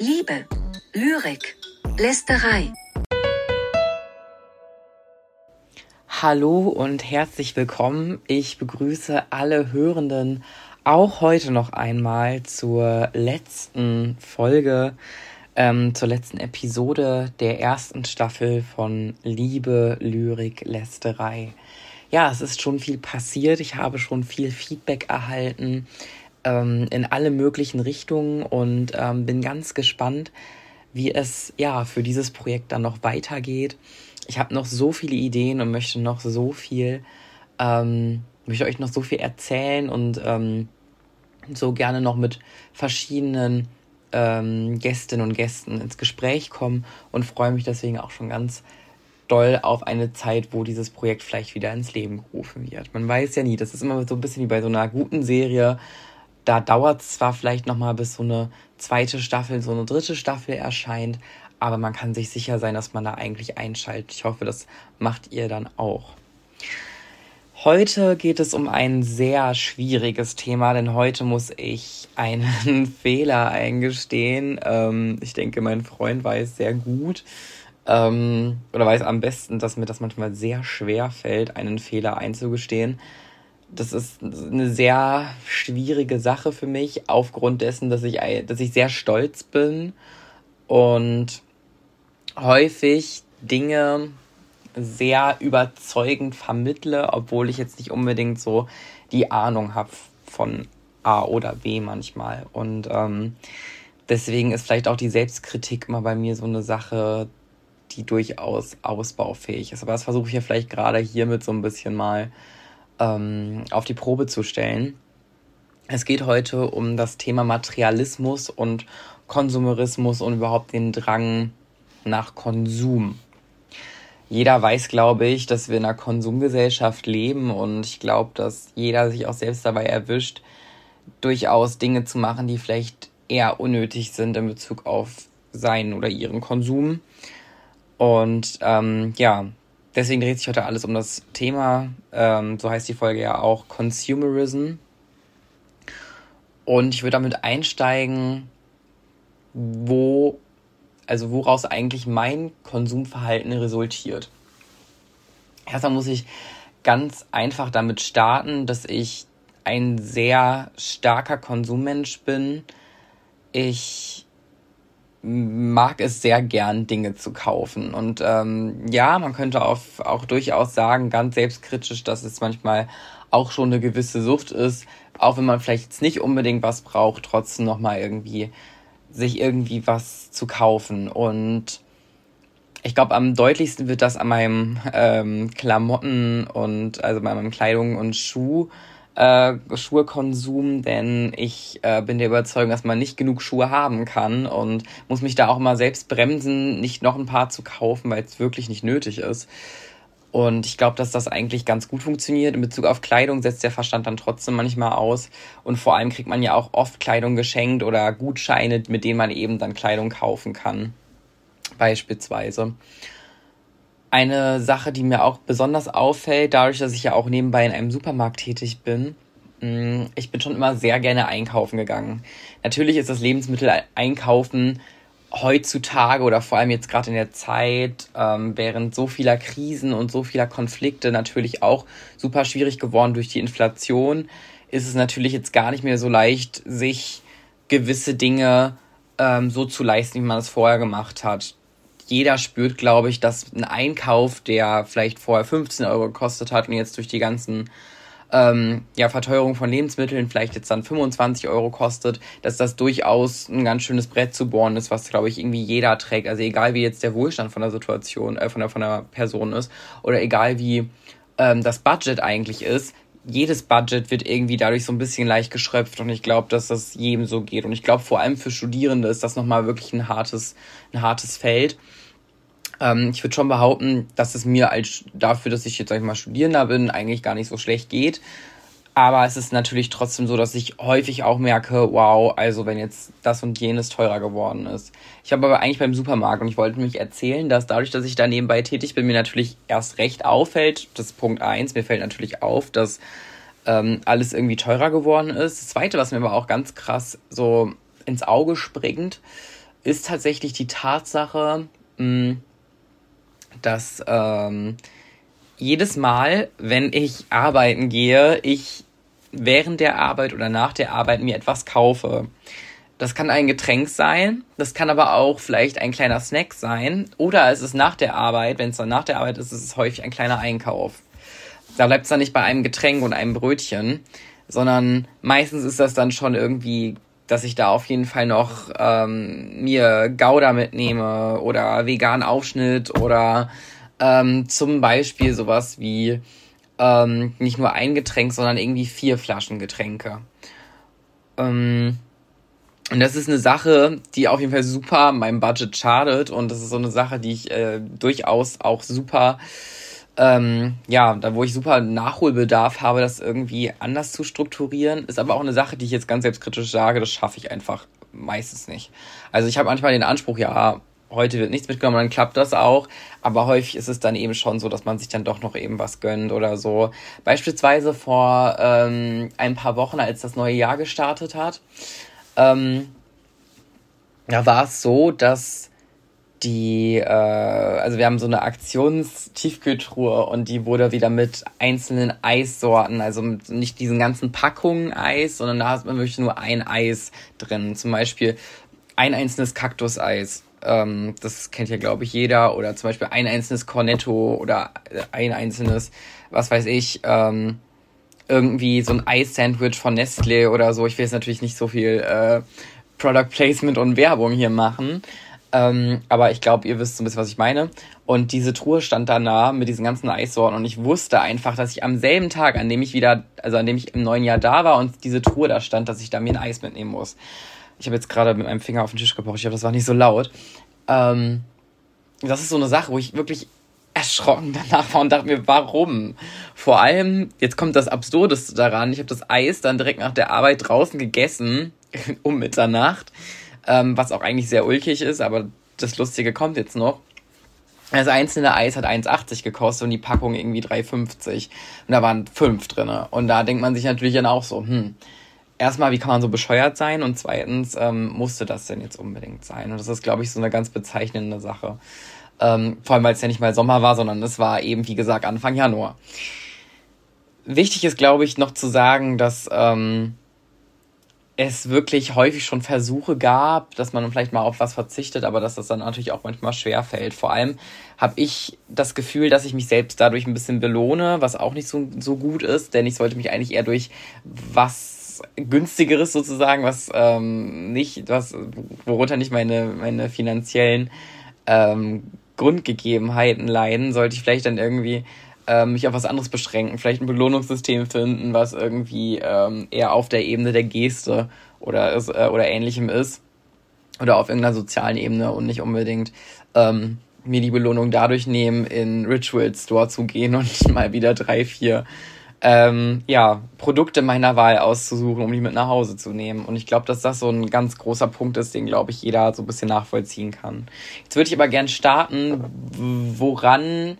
Liebe, Lyrik, Lästerei. Hallo und herzlich willkommen. Ich begrüße alle Hörenden auch heute noch einmal zur letzten Folge, ähm, zur letzten Episode der ersten Staffel von Liebe, Lyrik, Lästerei. Ja, es ist schon viel passiert. Ich habe schon viel Feedback erhalten ähm, in alle möglichen Richtungen und ähm, bin ganz gespannt, wie es ja für dieses Projekt dann noch weitergeht. Ich habe noch so viele Ideen und möchte noch so viel, ähm, möchte euch noch so viel erzählen und ähm, so gerne noch mit verschiedenen ähm, Gästinnen und Gästen ins Gespräch kommen und freue mich deswegen auch schon ganz doll auf eine Zeit, wo dieses Projekt vielleicht wieder ins Leben gerufen wird. Man weiß ja nie, das ist immer so ein bisschen wie bei so einer guten Serie da dauert es zwar vielleicht nochmal, bis so eine zweite Staffel, so eine dritte Staffel erscheint, aber man kann sich sicher sein, dass man da eigentlich einschaltet. Ich hoffe, das macht ihr dann auch. Heute geht es um ein sehr schwieriges Thema, denn heute muss ich einen Fehler eingestehen. Ähm, ich denke, mein Freund weiß sehr gut ähm, oder weiß am besten, dass mir das manchmal sehr schwer fällt, einen Fehler einzugestehen das ist eine sehr schwierige Sache für mich, aufgrund dessen, dass ich, dass ich sehr stolz bin und häufig Dinge sehr überzeugend vermittle, obwohl ich jetzt nicht unbedingt so die Ahnung habe von A oder B manchmal. Und ähm, deswegen ist vielleicht auch die Selbstkritik immer bei mir so eine Sache, die durchaus ausbaufähig ist. Aber das versuche ich ja vielleicht gerade hiermit so ein bisschen mal ähm, auf die Probe zu stellen. Es geht heute um das Thema Materialismus und Konsumerismus und überhaupt den Drang nach Konsum. Jeder weiß, glaube ich, dass wir in einer Konsumgesellschaft leben und ich glaube, dass jeder sich auch selbst dabei erwischt, durchaus Dinge zu machen, die vielleicht eher unnötig sind in Bezug auf seinen oder ihren Konsum. Und ähm, ja, Deswegen dreht sich heute alles um das Thema, ähm, so heißt die Folge ja auch, Consumerism. Und ich würde damit einsteigen, wo, also woraus eigentlich mein Konsumverhalten resultiert. Erstmal muss ich ganz einfach damit starten, dass ich ein sehr starker Konsummensch bin. Ich mag es sehr gern, Dinge zu kaufen. Und ähm, ja, man könnte auch, auch durchaus sagen, ganz selbstkritisch, dass es manchmal auch schon eine gewisse Sucht ist, auch wenn man vielleicht jetzt nicht unbedingt was braucht, trotzdem nochmal irgendwie sich irgendwie was zu kaufen. Und ich glaube, am deutlichsten wird das an meinem ähm, Klamotten und also bei meinem Kleidung und Schuh äh, Schuhkonsum, denn ich äh, bin der Überzeugung, dass man nicht genug Schuhe haben kann und muss mich da auch immer selbst bremsen, nicht noch ein paar zu kaufen, weil es wirklich nicht nötig ist. Und ich glaube, dass das eigentlich ganz gut funktioniert. In Bezug auf Kleidung setzt der Verstand dann trotzdem manchmal aus. Und vor allem kriegt man ja auch oft Kleidung geschenkt oder Gutscheine, mit denen man eben dann Kleidung kaufen kann. Beispielsweise. Eine Sache, die mir auch besonders auffällt, dadurch, dass ich ja auch nebenbei in einem Supermarkt tätig bin, mm, ich bin schon immer sehr gerne einkaufen gegangen. Natürlich ist das Lebensmittel einkaufen heutzutage oder vor allem jetzt gerade in der Zeit ähm, während so vieler Krisen und so vieler Konflikte natürlich auch super schwierig geworden durch die Inflation, ist es natürlich jetzt gar nicht mehr so leicht, sich gewisse Dinge ähm, so zu leisten, wie man es vorher gemacht hat jeder spürt, glaube ich, dass ein Einkauf, der vielleicht vorher 15 Euro gekostet hat und jetzt durch die ganzen ähm, ja, Verteuerung von Lebensmitteln vielleicht jetzt dann 25 Euro kostet, dass das durchaus ein ganz schönes Brett zu bohren ist, was, glaube ich, irgendwie jeder trägt. Also egal wie jetzt der Wohlstand von der Situation, äh, von der, von der Person ist oder egal wie ähm, das Budget eigentlich ist, jedes Budget wird irgendwie dadurch so ein bisschen leicht geschröpft und ich glaube, dass das jedem so geht. Und ich glaube, vor allem für Studierende ist das nochmal wirklich ein hartes, ein hartes Feld. Ähm, ich würde schon behaupten, dass es mir als dafür, dass ich jetzt, sag ich mal, Studierender bin, eigentlich gar nicht so schlecht geht. Aber es ist natürlich trotzdem so, dass ich häufig auch merke, wow, also wenn jetzt das und jenes teurer geworden ist. Ich habe aber eigentlich beim Supermarkt und ich wollte mich erzählen, dass dadurch, dass ich da nebenbei tätig bin, mir natürlich erst recht auffällt, das ist Punkt eins, mir fällt natürlich auf, dass ähm, alles irgendwie teurer geworden ist. Das zweite, was mir aber auch ganz krass so ins Auge springt, ist tatsächlich die Tatsache, mh, dass ähm, jedes Mal, wenn ich arbeiten gehe, ich während der Arbeit oder nach der Arbeit mir etwas kaufe. Das kann ein Getränk sein, das kann aber auch vielleicht ein kleiner Snack sein oder es ist nach der Arbeit, wenn es dann nach der Arbeit ist, ist es häufig ein kleiner Einkauf. Da bleibt es dann nicht bei einem Getränk und einem Brötchen, sondern meistens ist das dann schon irgendwie, dass ich da auf jeden Fall noch ähm, mir Gouda mitnehme oder vegan Aufschnitt oder ähm, zum Beispiel sowas wie ähm, nicht nur ein Getränk, sondern irgendwie vier Flaschen Getränke. Ähm, und das ist eine Sache, die auf jeden Fall super meinem Budget schadet. Und das ist so eine Sache, die ich äh, durchaus auch super, ähm, ja, da wo ich super Nachholbedarf habe, das irgendwie anders zu strukturieren. Ist aber auch eine Sache, die ich jetzt ganz selbstkritisch sage, das schaffe ich einfach meistens nicht. Also ich habe manchmal den Anspruch, ja, heute wird nichts mitgenommen, dann klappt das auch. Aber häufig ist es dann eben schon so, dass man sich dann doch noch eben was gönnt oder so. Beispielsweise vor ähm, ein paar Wochen, als das neue Jahr gestartet hat, ähm, da war es so, dass die, äh, also wir haben so eine Aktionstiefkühltruhe und die wurde wieder mit einzelnen Eissorten, also mit nicht diesen ganzen Packungen Eis, sondern da hat man wirklich nur ein Eis drin. Zum Beispiel ein einzelnes Kaktuseis ähm, das kennt ja, glaube ich, jeder. Oder zum Beispiel ein einzelnes Cornetto oder ein einzelnes, was weiß ich, ähm, irgendwie so ein Eis-Sandwich von Nestle oder so. Ich will jetzt natürlich nicht so viel äh, Product Placement und Werbung hier machen. Ähm, aber ich glaube, ihr wisst so ein bisschen, was ich meine. Und diese Truhe stand da nah mit diesen ganzen Eissorten und ich wusste einfach, dass ich am selben Tag, an dem ich wieder, also an dem ich im neuen Jahr da war und diese Truhe da stand, dass ich da mir ein Eis mitnehmen muss. Ich habe jetzt gerade mit meinem Finger auf den Tisch gepocht. Ich hoffe, das war nicht so laut. Ähm, das ist so eine Sache, wo ich wirklich erschrocken danach war und dachte mir, warum? Vor allem, jetzt kommt das Absurdeste daran, ich habe das Eis dann direkt nach der Arbeit draußen gegessen, um Mitternacht, ähm, was auch eigentlich sehr ulkig ist, aber das Lustige kommt jetzt noch. Das einzelne Eis hat 1,80 gekostet und die Packung irgendwie 3,50. Und da waren fünf drinne. Und da denkt man sich natürlich dann auch so, hm, erstmal, wie kann man so bescheuert sein? Und zweitens, ähm, musste das denn jetzt unbedingt sein? Und das ist, glaube ich, so eine ganz bezeichnende Sache. Ähm, vor allem, weil es ja nicht mal Sommer war, sondern es war eben, wie gesagt, Anfang Januar. Wichtig ist, glaube ich, noch zu sagen, dass ähm, es wirklich häufig schon Versuche gab, dass man vielleicht mal auf was verzichtet, aber dass das dann natürlich auch manchmal schwer fällt. Vor allem habe ich das Gefühl, dass ich mich selbst dadurch ein bisschen belohne, was auch nicht so, so gut ist, denn ich sollte mich eigentlich eher durch was günstigeres sozusagen, was ähm, nicht, was, worunter nicht meine, meine finanziellen ähm, Grundgegebenheiten leiden, sollte ich vielleicht dann irgendwie ähm, mich auf was anderes beschränken, vielleicht ein Belohnungssystem finden, was irgendwie ähm, eher auf der Ebene der Geste oder, ist, äh, oder ähnlichem ist. Oder auf irgendeiner sozialen Ebene und nicht unbedingt ähm, mir die Belohnung dadurch nehmen, in Ritual Store zu gehen und mal wieder drei, vier ähm, ja, Produkte meiner Wahl auszusuchen, um die mit nach Hause zu nehmen. Und ich glaube, dass das so ein ganz großer Punkt ist, den, glaube ich, jeder so ein bisschen nachvollziehen kann. Jetzt würde ich aber gern starten, woran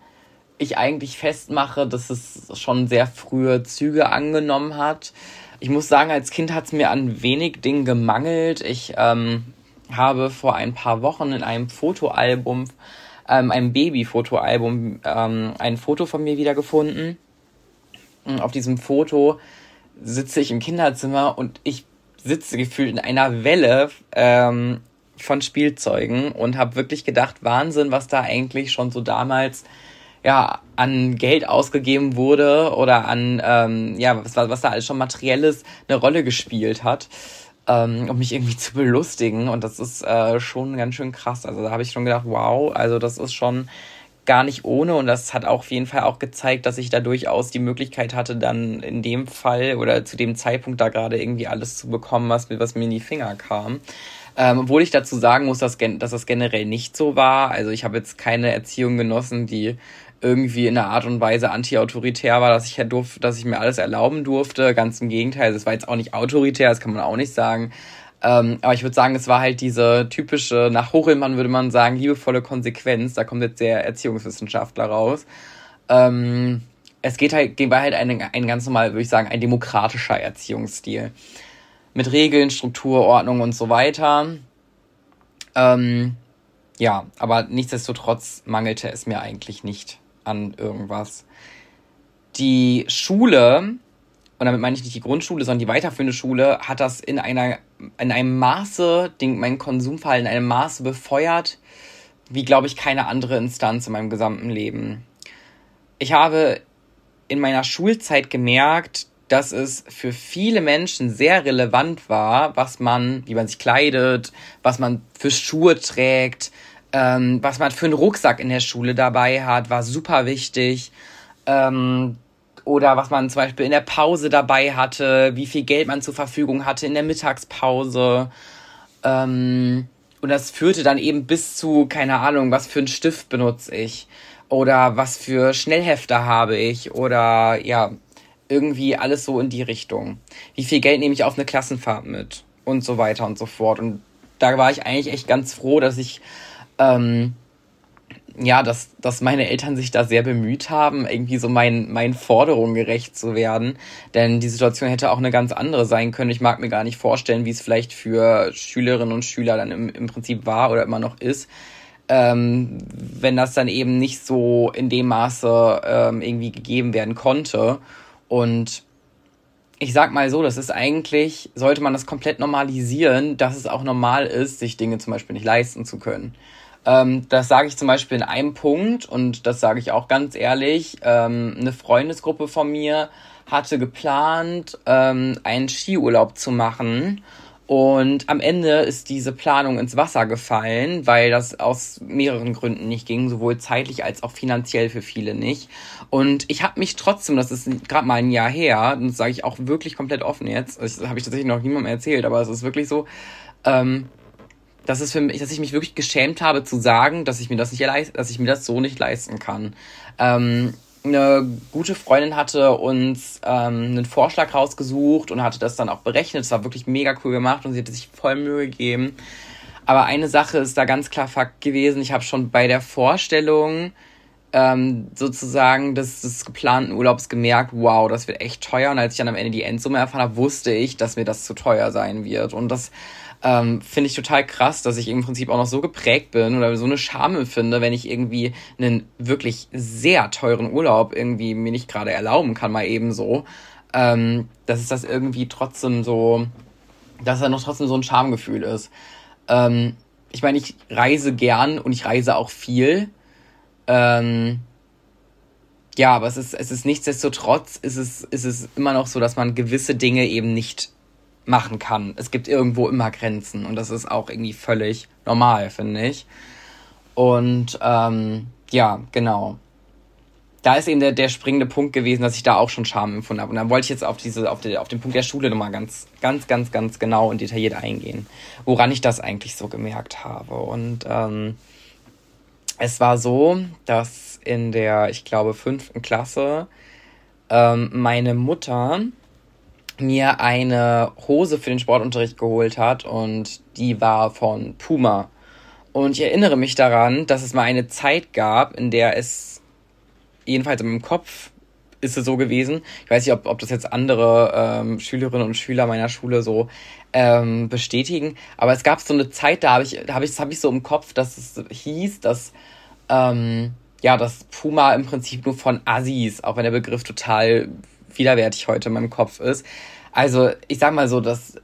ich eigentlich festmache, dass es schon sehr frühe Züge angenommen hat. Ich muss sagen, als Kind hat es mir an wenig Dingen gemangelt. Ich ähm, habe vor ein paar Wochen in einem Fotoalbum, ähm, einem Babyfotoalbum, ähm, ein Foto von mir wiedergefunden auf diesem Foto sitze ich im Kinderzimmer und ich sitze gefühlt in einer Welle ähm, von Spielzeugen und habe wirklich gedacht, Wahnsinn, was da eigentlich schon so damals ja an Geld ausgegeben wurde oder an ähm, ja was, was da alles schon materielles eine Rolle gespielt hat ähm, um mich irgendwie zu belustigen und das ist äh, schon ganz schön krass also da habe ich schon gedacht wow also das ist schon gar nicht ohne und das hat auch auf jeden Fall auch gezeigt, dass ich da durchaus die Möglichkeit hatte, dann in dem Fall oder zu dem Zeitpunkt da gerade irgendwie alles zu bekommen, was mir, was mir in die Finger kam. Ähm, obwohl ich dazu sagen muss, dass, dass das generell nicht so war. Also ich habe jetzt keine Erziehung genossen, die irgendwie in einer Art und Weise anti-autoritär war, dass ich, durf, dass ich mir alles erlauben durfte. Ganz im Gegenteil, es war jetzt auch nicht autoritär, das kann man auch nicht sagen. Ähm, aber ich würde sagen, es war halt diese typische, nach Hochelmann würde man sagen, liebevolle Konsequenz. Da kommt jetzt der Erziehungswissenschaftler raus. Ähm, es geht halt, geht halt ein, ein ganz normal, würde ich sagen, ein demokratischer Erziehungsstil. Mit Regeln, Struktur, Ordnung und so weiter. Ähm, ja, aber nichtsdestotrotz mangelte es mir eigentlich nicht an irgendwas. Die Schule, und damit meine ich nicht die Grundschule, sondern die weiterführende Schule, hat das in einer, in einem Maße, den, mein Konsumverhalten in einem Maße befeuert, wie glaube ich keine andere Instanz in meinem gesamten Leben. Ich habe in meiner Schulzeit gemerkt, dass es für viele Menschen sehr relevant war, was man, wie man sich kleidet, was man für Schuhe trägt, ähm, was man für einen Rucksack in der Schule dabei hat, war super wichtig. Ähm, oder was man zum Beispiel in der Pause dabei hatte, wie viel Geld man zur Verfügung hatte in der Mittagspause. Ähm, und das führte dann eben bis zu, keine Ahnung, was für einen Stift benutze ich. Oder was für Schnellhefter habe ich. Oder ja, irgendwie alles so in die Richtung. Wie viel Geld nehme ich auf eine Klassenfahrt mit? Und so weiter und so fort. Und da war ich eigentlich echt ganz froh, dass ich, ähm, ja, dass, dass meine Eltern sich da sehr bemüht haben, irgendwie so meinen, meinen Forderungen gerecht zu werden. Denn die Situation hätte auch eine ganz andere sein können. Ich mag mir gar nicht vorstellen, wie es vielleicht für Schülerinnen und Schüler dann im, im Prinzip war oder immer noch ist. Ähm, wenn das dann eben nicht so in dem Maße ähm, irgendwie gegeben werden konnte. Und ich sag mal so, das ist eigentlich, sollte man das komplett normalisieren, dass es auch normal ist, sich Dinge zum Beispiel nicht leisten zu können. Ähm, das sage ich zum Beispiel in einem Punkt und das sage ich auch ganz ehrlich. Ähm, eine Freundesgruppe von mir hatte geplant, ähm, einen Skiurlaub zu machen und am Ende ist diese Planung ins Wasser gefallen, weil das aus mehreren Gründen nicht ging, sowohl zeitlich als auch finanziell für viele nicht. Und ich habe mich trotzdem, das ist gerade mal ein Jahr her, das sage ich auch wirklich komplett offen jetzt, das habe ich tatsächlich noch niemandem erzählt, aber es ist wirklich so, ähm, dass es für mich, dass ich mich wirklich geschämt habe zu sagen, dass ich mir das nicht dass ich mir das so nicht leisten kann. Ähm, eine gute Freundin hatte uns ähm, einen Vorschlag rausgesucht und hatte das dann auch berechnet. Es war wirklich mega cool gemacht und sie hatte sich voll Mühe gegeben. Aber eine Sache ist da ganz klar Fakt gewesen. Ich habe schon bei der Vorstellung ähm, sozusagen des, des geplanten Urlaubs gemerkt, wow, das wird echt teuer. Und als ich dann am Ende die Endsumme erfahren habe, wusste ich, dass mir das zu teuer sein wird. Und das ähm, finde ich total krass, dass ich im Prinzip auch noch so geprägt bin oder so eine Scham empfinde, wenn ich irgendwie einen wirklich sehr teuren Urlaub irgendwie mir nicht gerade erlauben kann, mal eben so. Ähm, dass es das irgendwie trotzdem so, dass da noch trotzdem so ein Schamgefühl ist. Ähm, ich meine, ich reise gern und ich reise auch viel. Ähm, ja, aber es ist, es ist nichtsdestotrotz, ist es, ist es immer noch so, dass man gewisse Dinge eben nicht machen kann. Es gibt irgendwo immer Grenzen und das ist auch irgendwie völlig normal, finde ich. Und ähm, ja, genau. Da ist eben der, der springende Punkt gewesen, dass ich da auch schon Scham empfunden habe. Und dann wollte ich jetzt auf diese, auf, die, auf den Punkt der Schule nochmal ganz, ganz, ganz, ganz genau und detailliert eingehen, woran ich das eigentlich so gemerkt habe. Und ähm, es war so, dass in der, ich glaube, fünften Klasse ähm, meine Mutter mir eine Hose für den Sportunterricht geholt hat und die war von Puma. Und ich erinnere mich daran, dass es mal eine Zeit gab, in der es, jedenfalls in meinem Kopf, ist es so gewesen. Ich weiß nicht, ob, ob das jetzt andere ähm, Schülerinnen und Schüler meiner Schule so ähm, bestätigen, aber es gab so eine Zeit, da habe ich, da habe ich, das ich so im Kopf, dass es hieß, dass ähm, ja, dass Puma im Prinzip nur von Assis, auch wenn der Begriff total widerwärtig heute in meinem Kopf ist. Also, ich sag mal so, dass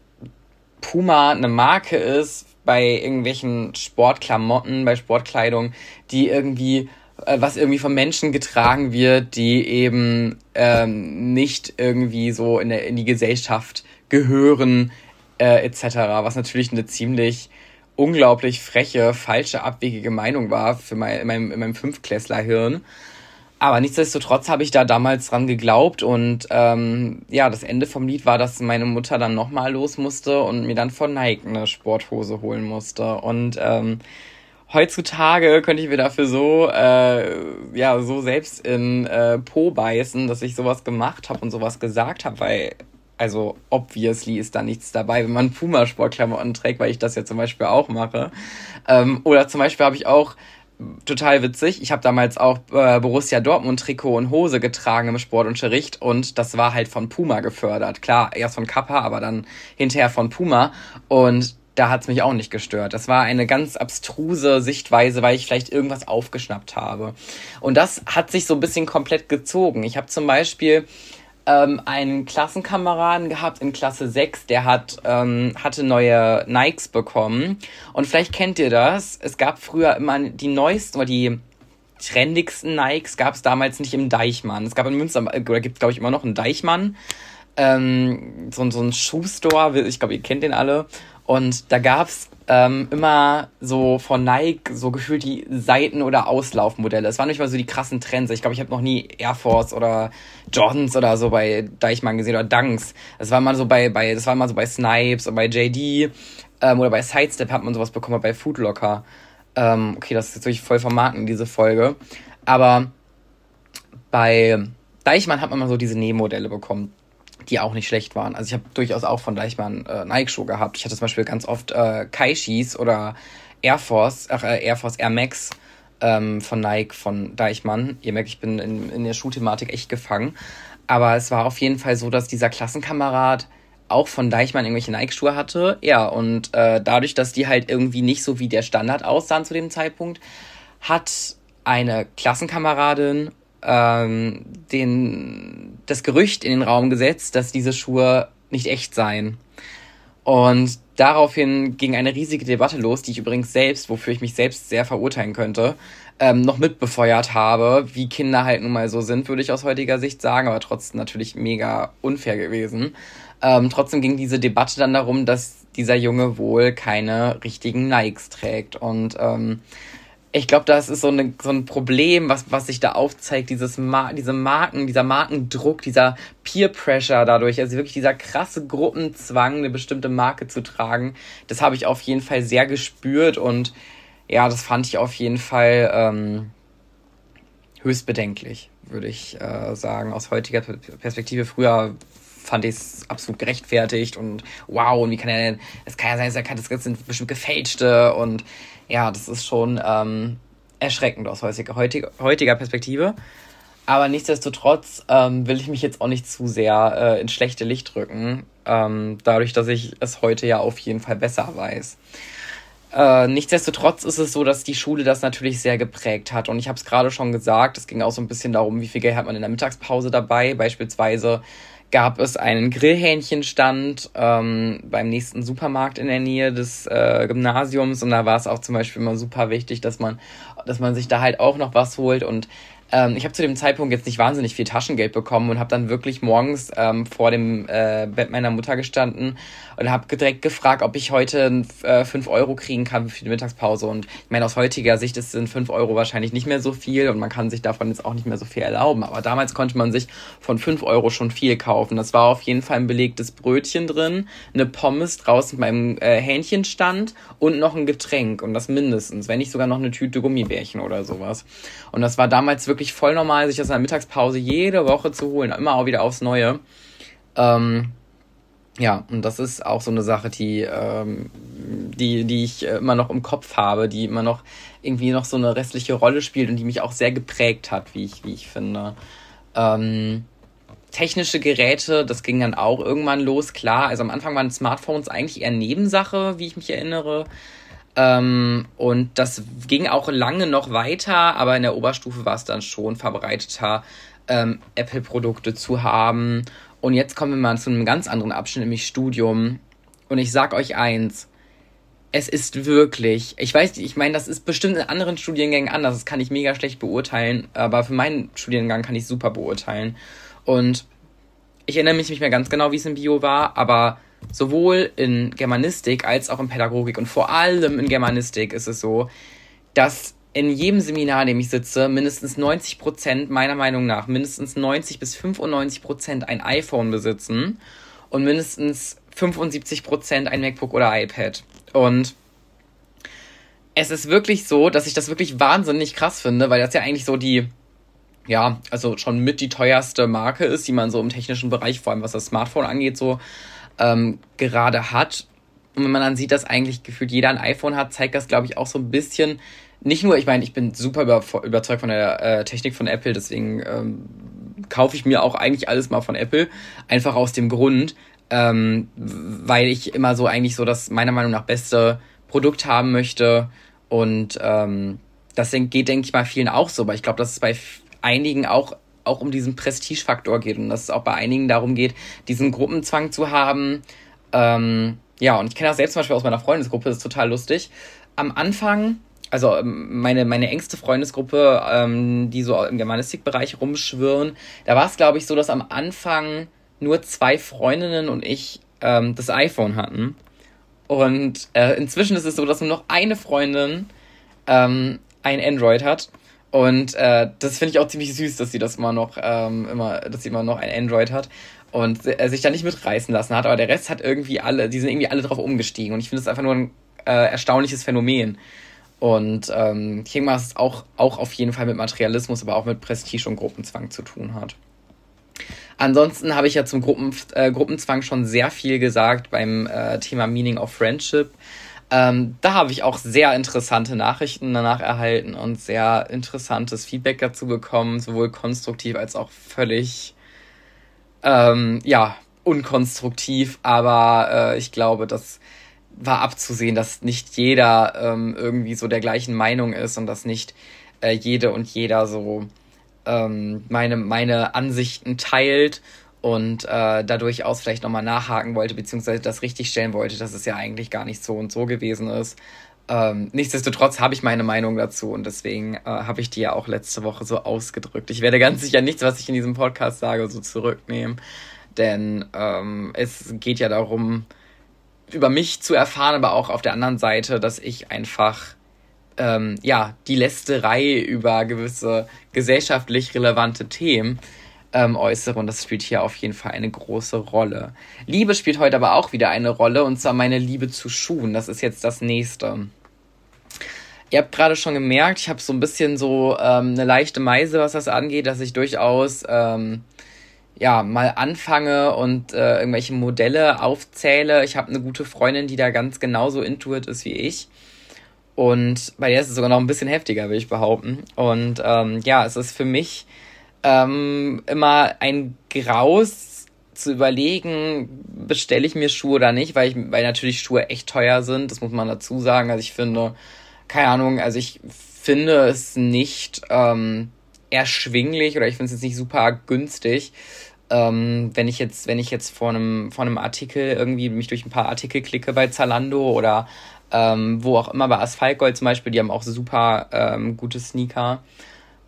Puma eine Marke ist bei irgendwelchen Sportklamotten, bei Sportkleidung, die irgendwie, äh, was irgendwie von Menschen getragen wird, die eben ähm, nicht irgendwie so in, der, in die Gesellschaft gehören, äh, etc. Was natürlich eine ziemlich unglaublich freche, falsche, abwegige Meinung war für mein, in meinem, in meinem Fünftklässlerhirn. Aber nichtsdestotrotz habe ich da damals dran geglaubt und ähm, ja, das Ende vom Lied war, dass meine Mutter dann nochmal los musste und mir dann von Nike eine Sporthose holen musste. Und ähm, heutzutage könnte ich mir dafür so, äh, ja, so selbst in äh, Po beißen, dass ich sowas gemacht habe und sowas gesagt habe, weil, also obviously ist da nichts dabei, wenn man Puma-Sportklamotten trägt, weil ich das ja zum Beispiel auch mache. Ähm, oder zum Beispiel habe ich auch total witzig. Ich habe damals auch äh, Borussia Dortmund Trikot und Hose getragen im Sportunterricht und das war halt von Puma gefördert. Klar, erst von Kappa, aber dann hinterher von Puma. Und da hat's mich auch nicht gestört. Das war eine ganz abstruse Sichtweise, weil ich vielleicht irgendwas aufgeschnappt habe. Und das hat sich so ein bisschen komplett gezogen. Ich habe zum Beispiel ähm, einen Klassenkameraden gehabt in Klasse 6, der hat, ähm, hatte neue Nikes bekommen. Und vielleicht kennt ihr das. Es gab früher immer die neuesten oder die trendigsten Nikes gab es damals nicht im Deichmann. Es gab in Münster, oder gibt es glaube ich immer noch einen Deichmann. Ähm, so, so ein Schuhstore, ich glaube, ihr kennt den alle. Und da gab's ähm, immer so von Nike so gefühlt die Seiten- oder Auslaufmodelle. Es waren nicht mal so die krassen Trends. Ich glaube, ich habe noch nie Air Force oder Jordans oder so bei Deichmann gesehen oder Dunks. Das war mal so bei, bei, das war mal so bei Snipes oder bei JD ähm, oder bei Sidestep hat man sowas bekommen, bei Foodlocker. Ähm, okay, das ist jetzt wirklich voll vermarkten, diese Folge. Aber bei Deichmann hat man mal so diese Nähmodelle bekommen die auch nicht schlecht waren. Also ich habe durchaus auch von Deichmann äh, Nike-Schuhe gehabt. Ich hatte zum Beispiel ganz oft äh, Kaishis oder Air Force, ach, äh, Air Force Air Max ähm, von Nike, von Deichmann. Ihr merkt, ich bin in, in der Schuhthematik echt gefangen. Aber es war auf jeden Fall so, dass dieser Klassenkamerad auch von Deichmann irgendwelche Nike-Schuhe hatte. Ja, und äh, dadurch, dass die halt irgendwie nicht so wie der Standard aussahen zu dem Zeitpunkt, hat eine Klassenkameradin ähm, den, das Gerücht in den Raum gesetzt, dass diese Schuhe nicht echt seien. Und daraufhin ging eine riesige Debatte los, die ich übrigens selbst, wofür ich mich selbst sehr verurteilen könnte, ähm, noch mitbefeuert habe, wie Kinder halt nun mal so sind, würde ich aus heutiger Sicht sagen, aber trotzdem natürlich mega unfair gewesen. Ähm, trotzdem ging diese Debatte dann darum, dass dieser Junge wohl keine richtigen Nikes trägt. Und ähm, ich glaube, das ist so, eine, so ein Problem, was, was sich da aufzeigt, dieses Mar diese Marken, dieser Markendruck, dieser Peer Pressure dadurch, also wirklich dieser krasse Gruppenzwang, eine bestimmte Marke zu tragen, das habe ich auf jeden Fall sehr gespürt und ja, das fand ich auf jeden Fall ähm, höchst bedenklich, würde ich äh, sagen, aus heutiger Perspektive. Früher fand ich es absolut gerechtfertigt und wow, und wie kann er denn, es kann ja sein, das sind bestimmt gefälschte und ja, das ist schon ähm, erschreckend aus heutiger, heutiger Perspektive. Aber nichtsdestotrotz ähm, will ich mich jetzt auch nicht zu sehr äh, ins schlechte Licht rücken, ähm, dadurch, dass ich es heute ja auf jeden Fall besser weiß. Äh, nichtsdestotrotz ist es so, dass die Schule das natürlich sehr geprägt hat. Und ich habe es gerade schon gesagt, es ging auch so ein bisschen darum, wie viel Geld hat man in der Mittagspause dabei. Beispielsweise gab es einen Grillhähnchenstand ähm, beim nächsten Supermarkt in der Nähe des äh, Gymnasiums. Und da war es auch zum Beispiel immer super wichtig, dass man, dass man sich da halt auch noch was holt. Und ähm, ich habe zu dem Zeitpunkt jetzt nicht wahnsinnig viel Taschengeld bekommen und habe dann wirklich morgens ähm, vor dem äh, Bett meiner Mutter gestanden und habe direkt gefragt, ob ich heute äh, 5 Euro kriegen kann für die Mittagspause. Und ich meine, aus heutiger Sicht sind 5 Euro wahrscheinlich nicht mehr so viel und man kann sich davon jetzt auch nicht mehr so viel erlauben. Aber damals konnte man sich von 5 Euro schon viel kaufen. Das war auf jeden Fall ein belegtes Brötchen drin, eine Pommes draußen beim äh, Hähnchenstand und noch ein Getränk und das mindestens, wenn nicht sogar noch eine Tüte Gummibärchen oder sowas. Und das war damals wirklich voll normal, sich das in der Mittagspause jede Woche zu holen, immer auch wieder aufs Neue. Ähm, ja, und das ist auch so eine Sache, die, ähm, die, die ich immer noch im Kopf habe, die immer noch irgendwie noch so eine restliche Rolle spielt und die mich auch sehr geprägt hat, wie ich, wie ich finde. Ähm, technische Geräte, das ging dann auch irgendwann los, klar. Also am Anfang waren Smartphones eigentlich eher Nebensache, wie ich mich erinnere. Ähm, und das ging auch lange noch weiter, aber in der Oberstufe war es dann schon verbreiteter, ähm, Apple-Produkte zu haben. Und jetzt kommen wir mal zu einem ganz anderen Abschnitt, nämlich Studium. Und ich sag euch eins, es ist wirklich, ich weiß ich meine, das ist bestimmt in anderen Studiengängen anders, das kann ich mega schlecht beurteilen, aber für meinen Studiengang kann ich super beurteilen. Und ich erinnere mich nicht mehr ganz genau, wie es in Bio war, aber sowohl in Germanistik als auch in Pädagogik und vor allem in Germanistik ist es so, dass in jedem Seminar, in dem ich sitze, mindestens 90 Prozent, meiner Meinung nach, mindestens 90 bis 95 Prozent ein iPhone besitzen und mindestens 75 Prozent ein MacBook oder iPad. Und es ist wirklich so, dass ich das wirklich wahnsinnig krass finde, weil das ja eigentlich so die, ja, also schon mit die teuerste Marke ist, die man so im technischen Bereich, vor allem was das Smartphone angeht, so ähm, gerade hat. Und wenn man dann sieht, dass eigentlich gefühlt jeder ein iPhone hat, zeigt das, glaube ich, auch so ein bisschen, nicht nur, ich meine, ich bin super über, überzeugt von der äh, Technik von Apple, deswegen ähm, kaufe ich mir auch eigentlich alles mal von Apple. Einfach aus dem Grund, ähm, weil ich immer so eigentlich so das meiner Meinung nach beste Produkt haben möchte. Und ähm, das geht, denke ich mal, vielen auch so, aber ich glaube, dass es bei einigen auch, auch um diesen Prestigefaktor geht und dass es auch bei einigen darum geht, diesen Gruppenzwang zu haben. Ähm, ja, und ich kenne das selbst zum Beispiel aus meiner Freundesgruppe, das ist total lustig. Am Anfang also ähm, meine, meine engste Freundesgruppe, ähm, die so im Germanistikbereich rumschwirren, da war es, glaube ich, so, dass am Anfang nur zwei Freundinnen und ich ähm, das iPhone hatten. Und äh, inzwischen ist es so, dass nur noch eine Freundin ähm, ein Android hat. Und äh, das finde ich auch ziemlich süß, dass sie das immer noch, ähm, immer, dass sie immer noch ein Android hat und äh, sich da nicht mitreißen lassen hat. Aber der Rest hat irgendwie alle, die sind irgendwie alle drauf umgestiegen. Und ich finde es einfach nur ein äh, erstaunliches Phänomen. Und ähm, dass es auch, auch auf jeden Fall mit Materialismus, aber auch mit Prestige und Gruppenzwang zu tun hat. Ansonsten habe ich ja zum Gruppen, äh, Gruppenzwang schon sehr viel gesagt beim äh, Thema Meaning of Friendship. Ähm, da habe ich auch sehr interessante Nachrichten danach erhalten und sehr interessantes Feedback dazu bekommen, sowohl konstruktiv als auch völlig, ähm, ja, unkonstruktiv. Aber äh, ich glaube, dass war abzusehen, dass nicht jeder ähm, irgendwie so der gleichen Meinung ist und dass nicht äh, jede und jeder so ähm, meine, meine Ansichten teilt und äh, da durchaus vielleicht nochmal nachhaken wollte, beziehungsweise das richtigstellen wollte, dass es ja eigentlich gar nicht so und so gewesen ist. Ähm, nichtsdestotrotz habe ich meine Meinung dazu und deswegen äh, habe ich die ja auch letzte Woche so ausgedrückt. Ich werde ganz sicher nichts, was ich in diesem Podcast sage, so zurücknehmen, denn ähm, es geht ja darum, über mich zu erfahren, aber auch auf der anderen Seite, dass ich einfach ähm, ja die Lästerei über gewisse gesellschaftlich relevante Themen ähm, äußere und das spielt hier auf jeden Fall eine große Rolle. Liebe spielt heute aber auch wieder eine Rolle und zwar meine Liebe zu Schuhen. Das ist jetzt das nächste. Ihr habt gerade schon gemerkt, ich habe so ein bisschen so ähm, eine leichte Meise, was das angeht, dass ich durchaus ähm, ja, mal anfange und äh, irgendwelche Modelle aufzähle. Ich habe eine gute Freundin, die da ganz genauso intuit ist wie ich. Und bei der ist es sogar noch ein bisschen heftiger, will ich behaupten. Und ähm, ja, es ist für mich ähm, immer ein Graus zu überlegen, bestelle ich mir Schuhe oder nicht, weil ich, weil natürlich Schuhe echt teuer sind, das muss man dazu sagen. Also ich finde, keine Ahnung, also ich finde es nicht ähm, erschwinglich oder ich finde es jetzt nicht super günstig. Ähm, wenn ich jetzt, wenn ich jetzt vor einem, vor einem Artikel irgendwie mich durch ein paar Artikel klicke bei Zalando oder ähm, wo auch immer bei Asphaltgold zum Beispiel, die haben auch super ähm, gute Sneaker.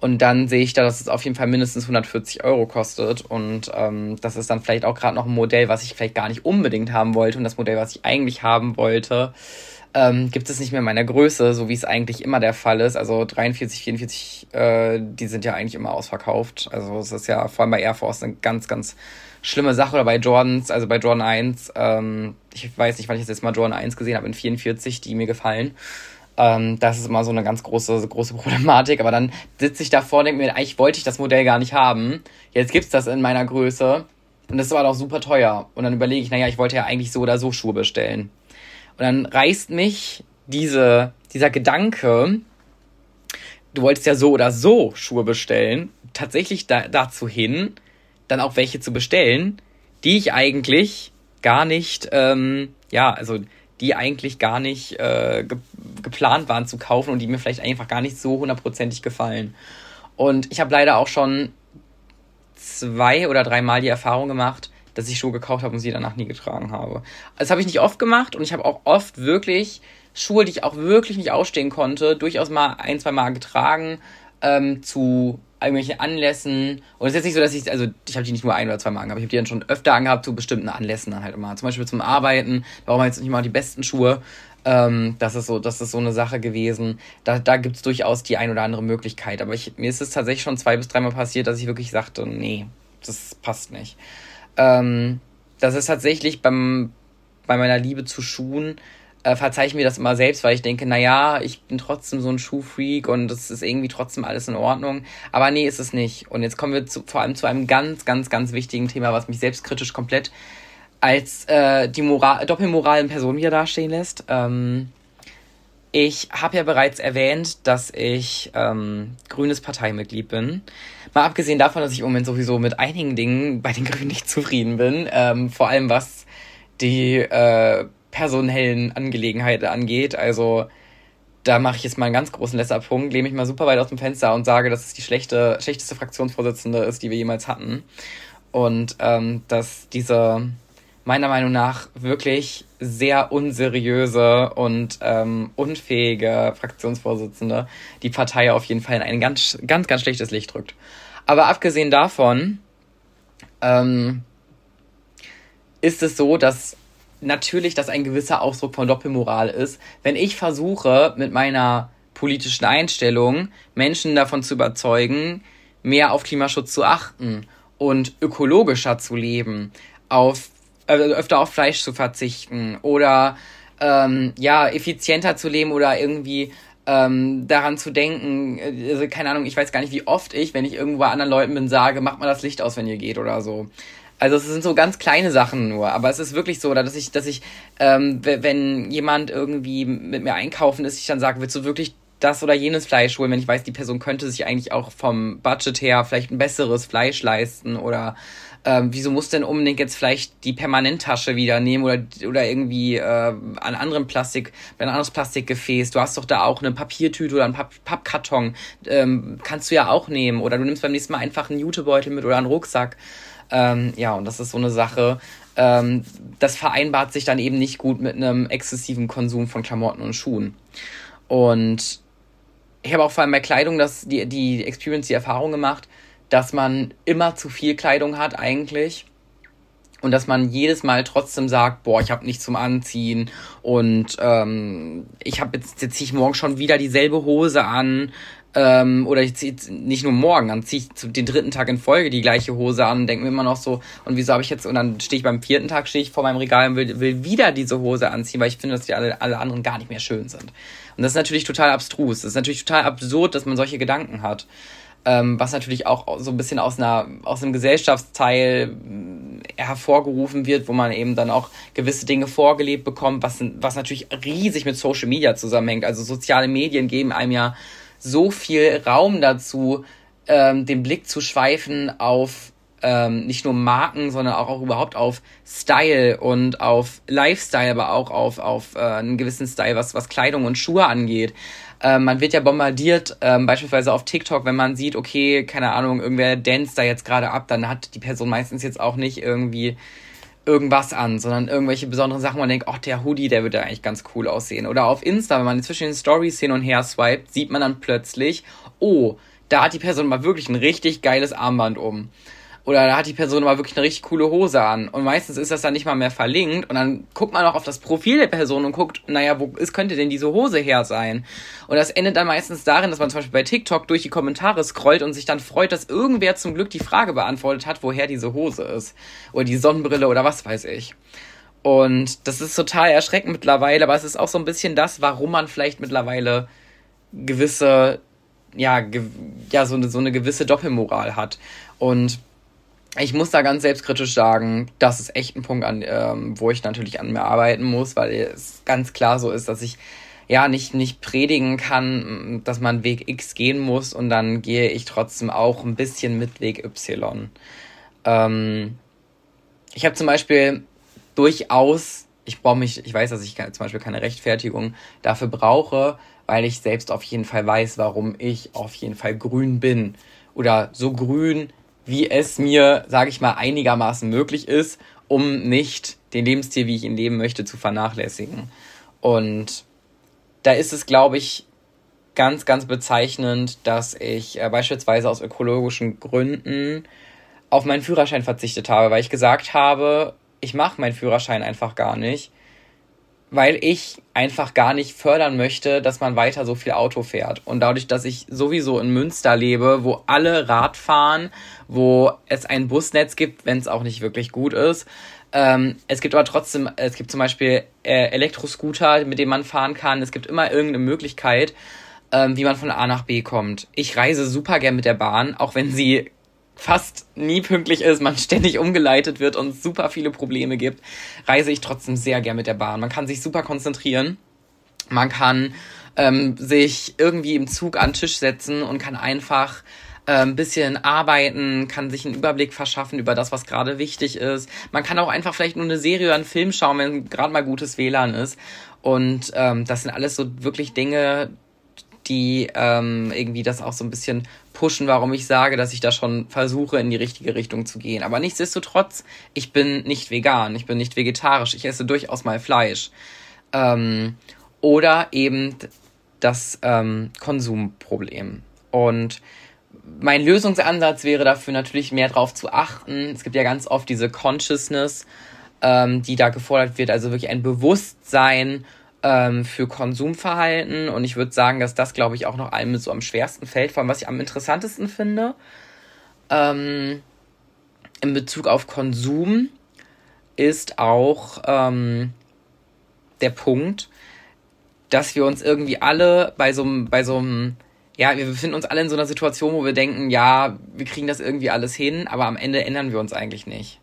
Und dann sehe ich da, dass es auf jeden Fall mindestens 140 Euro kostet. Und ähm, das ist dann vielleicht auch gerade noch ein Modell, was ich vielleicht gar nicht unbedingt haben wollte. Und das Modell, was ich eigentlich haben wollte, ähm, gibt es nicht mehr in meiner Größe, so wie es eigentlich immer der Fall ist. Also 43, 44, äh, die sind ja eigentlich immer ausverkauft. Also es ist ja vor allem bei Air Force eine ganz, ganz schlimme Sache. Oder bei Jordans, also bei Jordan 1, ähm, ich weiß nicht, wann ich das jetzt mal Jordan 1 gesehen habe, in 44, die mir gefallen. Ähm, das ist immer so eine ganz große, große Problematik. Aber dann sitze ich davor und denke mir, eigentlich wollte ich das Modell gar nicht haben. Jetzt gibt's das in meiner Größe. Und das war doch super teuer. Und dann überlege ich, naja, ich wollte ja eigentlich so oder so Schuhe bestellen. Und dann reißt mich diese, dieser Gedanke, du wolltest ja so oder so Schuhe bestellen, tatsächlich da, dazu hin, dann auch welche zu bestellen, die ich eigentlich gar nicht, ähm, ja, also die eigentlich gar nicht äh, ge geplant waren zu kaufen und die mir vielleicht einfach gar nicht so hundertprozentig gefallen. Und ich habe leider auch schon zwei oder dreimal die Erfahrung gemacht, dass ich Schuhe gekauft habe und sie danach nie getragen habe. Das habe ich nicht oft gemacht und ich habe auch oft wirklich Schuhe, die ich auch wirklich nicht ausstehen konnte, durchaus mal ein, zwei Mal getragen ähm, zu irgendwelchen Anlässen. Und es ist jetzt nicht so, dass ich, also ich habe die nicht nur ein oder zwei Mal angehabt, ich habe die dann schon öfter angehabt zu bestimmten Anlässen dann halt immer. Zum Beispiel zum Arbeiten, braucht man jetzt nicht mal die besten Schuhe. Ähm, das ist so, das ist so eine Sache gewesen. Da, da gibt es durchaus die ein oder andere Möglichkeit. Aber ich, mir ist es tatsächlich schon zwei bis dreimal passiert, dass ich wirklich sagte, nee, das passt nicht. Ähm, das ist tatsächlich beim, bei meiner Liebe zu Schuhen, äh, verzeihe ich mir das immer selbst, weil ich denke, naja, ich bin trotzdem so ein Schuhfreak und das ist irgendwie trotzdem alles in Ordnung. Aber nee, ist es nicht. Und jetzt kommen wir zu, vor allem zu einem ganz, ganz, ganz wichtigen Thema, was mich selbstkritisch komplett als äh, die Moral, Doppelmoral in Person wieder dastehen lässt. Ähm, Ich habe ja bereits erwähnt, dass ich ähm, grünes Parteimitglied bin. Mal abgesehen davon, dass ich im Moment sowieso mit einigen Dingen bei den Grünen nicht zufrieden bin. Ähm, vor allem was die äh, personellen Angelegenheiten angeht. Also da mache ich jetzt mal einen ganz großen Lesserpunkt, lehne mich mal super weit aus dem Fenster und sage, dass es die schlechte, schlechteste Fraktionsvorsitzende ist, die wir jemals hatten. Und ähm, dass diese meiner Meinung nach wirklich sehr unseriöse und ähm, unfähige Fraktionsvorsitzende die Partei auf jeden Fall in ein ganz, ganz, ganz schlechtes Licht drückt. Aber abgesehen davon ähm, ist es so, dass natürlich das ein gewisser Ausdruck von Doppelmoral ist, wenn ich versuche, mit meiner politischen Einstellung Menschen davon zu überzeugen, mehr auf Klimaschutz zu achten und ökologischer zu leben, auf also öfter auf Fleisch zu verzichten oder ähm, ja, effizienter zu leben oder irgendwie ähm, daran zu denken, äh, also keine Ahnung, ich weiß gar nicht, wie oft ich, wenn ich irgendwo bei anderen Leuten bin, sage, macht mal das Licht aus, wenn ihr geht oder so. Also es sind so ganz kleine Sachen nur, aber es ist wirklich so, dass ich, dass ich, ähm, wenn jemand irgendwie mit mir einkaufen ist, ich dann sage, willst du wirklich das oder jenes Fleisch holen, wenn ich weiß, die Person könnte sich eigentlich auch vom Budget her vielleicht ein besseres Fleisch leisten oder ähm, wieso muss denn unbedingt jetzt vielleicht die Permanenttasche wieder nehmen oder, oder irgendwie äh, an anderen Plastik, ein anderes Plastikgefäß. Du hast doch da auch eine Papiertüte oder einen Papp Pappkarton. Ähm, kannst du ja auch nehmen. Oder du nimmst beim nächsten Mal einfach einen Jutebeutel mit oder einen Rucksack. Ähm, ja, und das ist so eine Sache. Ähm, das vereinbart sich dann eben nicht gut mit einem exzessiven Konsum von Klamotten und Schuhen. Und ich habe auch vor allem bei Kleidung das, die, die Experience, die Erfahrung gemacht, dass man immer zu viel Kleidung hat eigentlich und dass man jedes Mal trotzdem sagt, boah, ich habe nichts zum Anziehen und ähm, ich habe jetzt jetzt ziehe ich morgen schon wieder dieselbe Hose an ähm, oder ich ziehe nicht nur morgen, dann ziehe ich den dritten Tag in Folge die gleiche Hose an und denke mir immer noch so und wieso habe ich jetzt und dann stehe ich beim vierten Tag stehe ich vor meinem Regal und will, will wieder diese Hose anziehen, weil ich finde, dass die alle alle anderen gar nicht mehr schön sind. Und das ist natürlich total abstrus, das ist natürlich total absurd, dass man solche Gedanken hat. Ähm, was natürlich auch so ein bisschen aus einer aus einem Gesellschaftsteil äh, hervorgerufen wird, wo man eben dann auch gewisse Dinge vorgelebt bekommt, was was natürlich riesig mit Social Media zusammenhängt. Also soziale Medien geben einem ja so viel Raum dazu, ähm, den Blick zu schweifen auf ähm, nicht nur Marken, sondern auch, auch überhaupt auf Style und auf Lifestyle, aber auch auf, auf äh, einen gewissen Style, was, was Kleidung und Schuhe angeht. Ähm, man wird ja bombardiert, ähm, beispielsweise auf TikTok, wenn man sieht, okay, keine Ahnung, irgendwer dance da jetzt gerade ab, dann hat die Person meistens jetzt auch nicht irgendwie irgendwas an, sondern irgendwelche besonderen Sachen, man denkt, oh, der Hoodie, der würde eigentlich ganz cool aussehen. Oder auf Insta, wenn man zwischen den Stories hin und her swiped, sieht man dann plötzlich, oh, da hat die Person mal wirklich ein richtig geiles Armband um. Oder da hat die Person aber wirklich eine richtig coole Hose an. Und meistens ist das dann nicht mal mehr verlinkt. Und dann guckt man auch auf das Profil der Person und guckt, naja, wo ist, könnte denn diese Hose her sein? Und das endet dann meistens darin, dass man zum Beispiel bei TikTok durch die Kommentare scrollt und sich dann freut, dass irgendwer zum Glück die Frage beantwortet hat, woher diese Hose ist. Oder die Sonnenbrille oder was weiß ich. Und das ist total erschreckend mittlerweile, aber es ist auch so ein bisschen das, warum man vielleicht mittlerweile gewisse, ja, ge ja, so eine, so eine gewisse Doppelmoral hat. Und ich muss da ganz selbstkritisch sagen, das ist echt ein Punkt, an, ähm, wo ich natürlich an mir arbeiten muss, weil es ganz klar so ist, dass ich ja nicht, nicht predigen kann, dass man Weg X gehen muss und dann gehe ich trotzdem auch ein bisschen mit Weg Y. Ähm, ich habe zum Beispiel durchaus, ich brauche mich, ich weiß, dass ich zum Beispiel keine Rechtfertigung dafür brauche, weil ich selbst auf jeden Fall weiß, warum ich auf jeden Fall grün bin. Oder so grün, wie es mir, sage ich mal, einigermaßen möglich ist, um nicht den Lebensstil, wie ich ihn leben möchte, zu vernachlässigen. Und da ist es, glaube ich, ganz, ganz bezeichnend, dass ich äh, beispielsweise aus ökologischen Gründen auf meinen Führerschein verzichtet habe, weil ich gesagt habe, ich mache meinen Führerschein einfach gar nicht, weil ich einfach gar nicht fördern möchte, dass man weiter so viel Auto fährt. Und dadurch, dass ich sowieso in Münster lebe, wo alle Rad fahren, wo es ein Busnetz gibt, wenn es auch nicht wirklich gut ist, ähm, es gibt aber trotzdem, es gibt zum Beispiel äh, Elektroscooter, mit denen man fahren kann. Es gibt immer irgendeine Möglichkeit, ähm, wie man von A nach B kommt. Ich reise super gern mit der Bahn, auch wenn sie fast nie pünktlich ist, man ständig umgeleitet wird und super viele Probleme gibt, reise ich trotzdem sehr gern mit der Bahn. Man kann sich super konzentrieren. Man kann ähm, sich irgendwie im Zug an den Tisch setzen und kann einfach ein bisschen arbeiten, kann sich einen Überblick verschaffen über das, was gerade wichtig ist. Man kann auch einfach vielleicht nur eine Serie oder einen Film schauen, wenn gerade mal gutes WLAN ist. Und ähm, das sind alles so wirklich Dinge, die ähm, irgendwie das auch so ein bisschen pushen, warum ich sage, dass ich da schon versuche, in die richtige Richtung zu gehen. Aber nichtsdestotrotz, ich bin nicht vegan, ich bin nicht vegetarisch, ich esse durchaus mal Fleisch. Ähm, oder eben das ähm, Konsumproblem. Und mein Lösungsansatz wäre dafür natürlich mehr darauf zu achten. Es gibt ja ganz oft diese Consciousness, ähm, die da gefordert wird, also wirklich ein Bewusstsein ähm, für Konsumverhalten. Und ich würde sagen, dass das, glaube ich, auch noch allem so am schwersten fällt, vor allem was ich am interessantesten finde. Ähm, in Bezug auf Konsum ist auch ähm, der Punkt, dass wir uns irgendwie alle bei so einem, bei so einem, ja, wir befinden uns alle in so einer Situation, wo wir denken, ja, wir kriegen das irgendwie alles hin, aber am Ende ändern wir uns eigentlich nicht.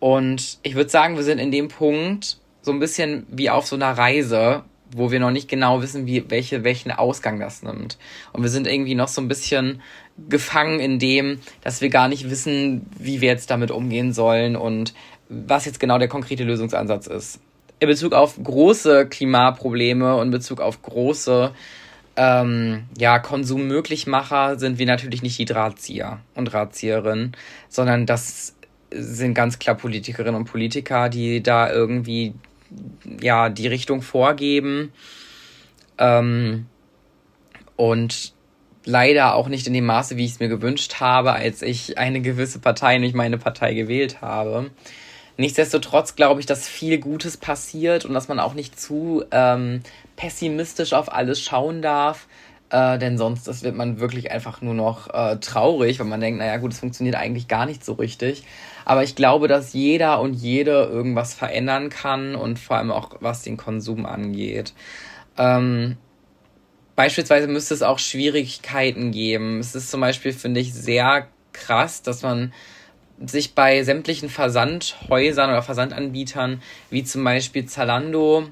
Und ich würde sagen, wir sind in dem Punkt so ein bisschen wie auf so einer Reise, wo wir noch nicht genau wissen, wie, welche, welchen Ausgang das nimmt. Und wir sind irgendwie noch so ein bisschen gefangen in dem, dass wir gar nicht wissen, wie wir jetzt damit umgehen sollen und was jetzt genau der konkrete Lösungsansatz ist in Bezug auf große Klimaprobleme und in Bezug auf große ähm, ja, Konsummöglichmacher sind wir natürlich nicht die Drahtzieher und Drahtzieherinnen, sondern das sind ganz klar Politikerinnen und Politiker, die da irgendwie ja die Richtung vorgeben ähm, und leider auch nicht in dem Maße, wie ich es mir gewünscht habe, als ich eine gewisse Partei, nicht meine Partei gewählt habe. Nichtsdestotrotz glaube ich, dass viel Gutes passiert und dass man auch nicht zu ähm, pessimistisch auf alles schauen darf. Äh, denn sonst das wird man wirklich einfach nur noch äh, traurig, wenn man denkt, naja gut, es funktioniert eigentlich gar nicht so richtig. Aber ich glaube, dass jeder und jede irgendwas verändern kann und vor allem auch was den Konsum angeht. Ähm, beispielsweise müsste es auch Schwierigkeiten geben. Es ist zum Beispiel, finde ich, sehr krass, dass man sich bei sämtlichen Versandhäusern oder Versandanbietern, wie zum Beispiel Zalando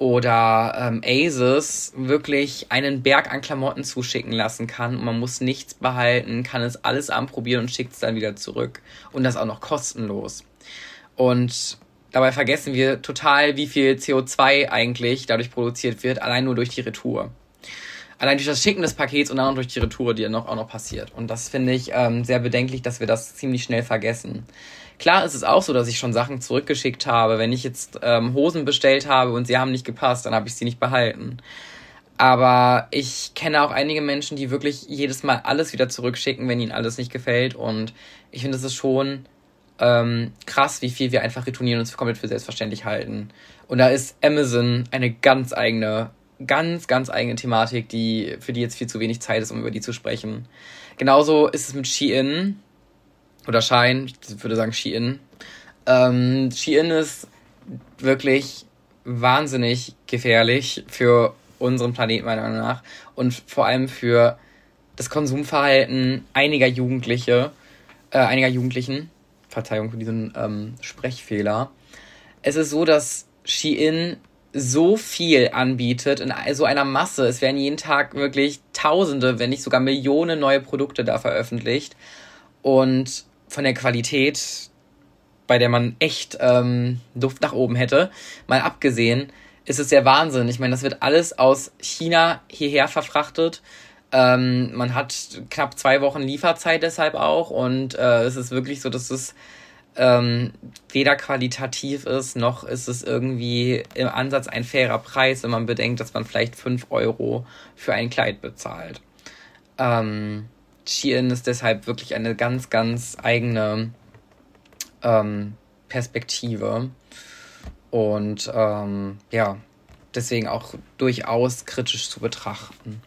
oder ähm, Asus, wirklich einen Berg an Klamotten zuschicken lassen kann und man muss nichts behalten, kann es alles anprobieren und schickt es dann wieder zurück. Und das auch noch kostenlos. Und dabei vergessen wir total, wie viel CO2 eigentlich dadurch produziert wird, allein nur durch die Retour allein durch das Schicken des Pakets und dann auch durch die Retour, die dann noch, auch noch passiert. Und das finde ich ähm, sehr bedenklich, dass wir das ziemlich schnell vergessen. Klar ist es auch so, dass ich schon Sachen zurückgeschickt habe. Wenn ich jetzt ähm, Hosen bestellt habe und sie haben nicht gepasst, dann habe ich sie nicht behalten. Aber ich kenne auch einige Menschen, die wirklich jedes Mal alles wieder zurückschicken, wenn ihnen alles nicht gefällt. Und ich finde, es ist schon ähm, krass, wie viel wir einfach retournieren und uns komplett für selbstverständlich halten. Und da ist Amazon eine ganz eigene ganz, ganz eigene Thematik, die, für die jetzt viel zu wenig Zeit ist, um über die zu sprechen. Genauso ist es mit Shein oder Shine, ich würde sagen Shein. Ähm, Shein ist wirklich wahnsinnig gefährlich für unseren Planeten meiner Meinung nach und vor allem für das Konsumverhalten einiger Jugendliche, äh, einiger Jugendlichen. Verzeihung für diesen ähm, Sprechfehler. Es ist so, dass Shein so viel anbietet in so einer Masse. Es werden jeden Tag wirklich Tausende, wenn nicht sogar Millionen neue Produkte da veröffentlicht. Und von der Qualität, bei der man echt ähm, Duft nach oben hätte, mal abgesehen, ist es der Wahnsinn. Ich meine, das wird alles aus China hierher verfrachtet. Ähm, man hat knapp zwei Wochen Lieferzeit deshalb auch. Und äh, es ist wirklich so, dass es ähm, weder qualitativ ist, noch ist es irgendwie im Ansatz ein fairer Preis, wenn man bedenkt, dass man vielleicht 5 Euro für ein Kleid bezahlt. Ähm, Shein ist deshalb wirklich eine ganz, ganz eigene ähm, Perspektive. Und ähm, ja, deswegen auch durchaus kritisch zu betrachten.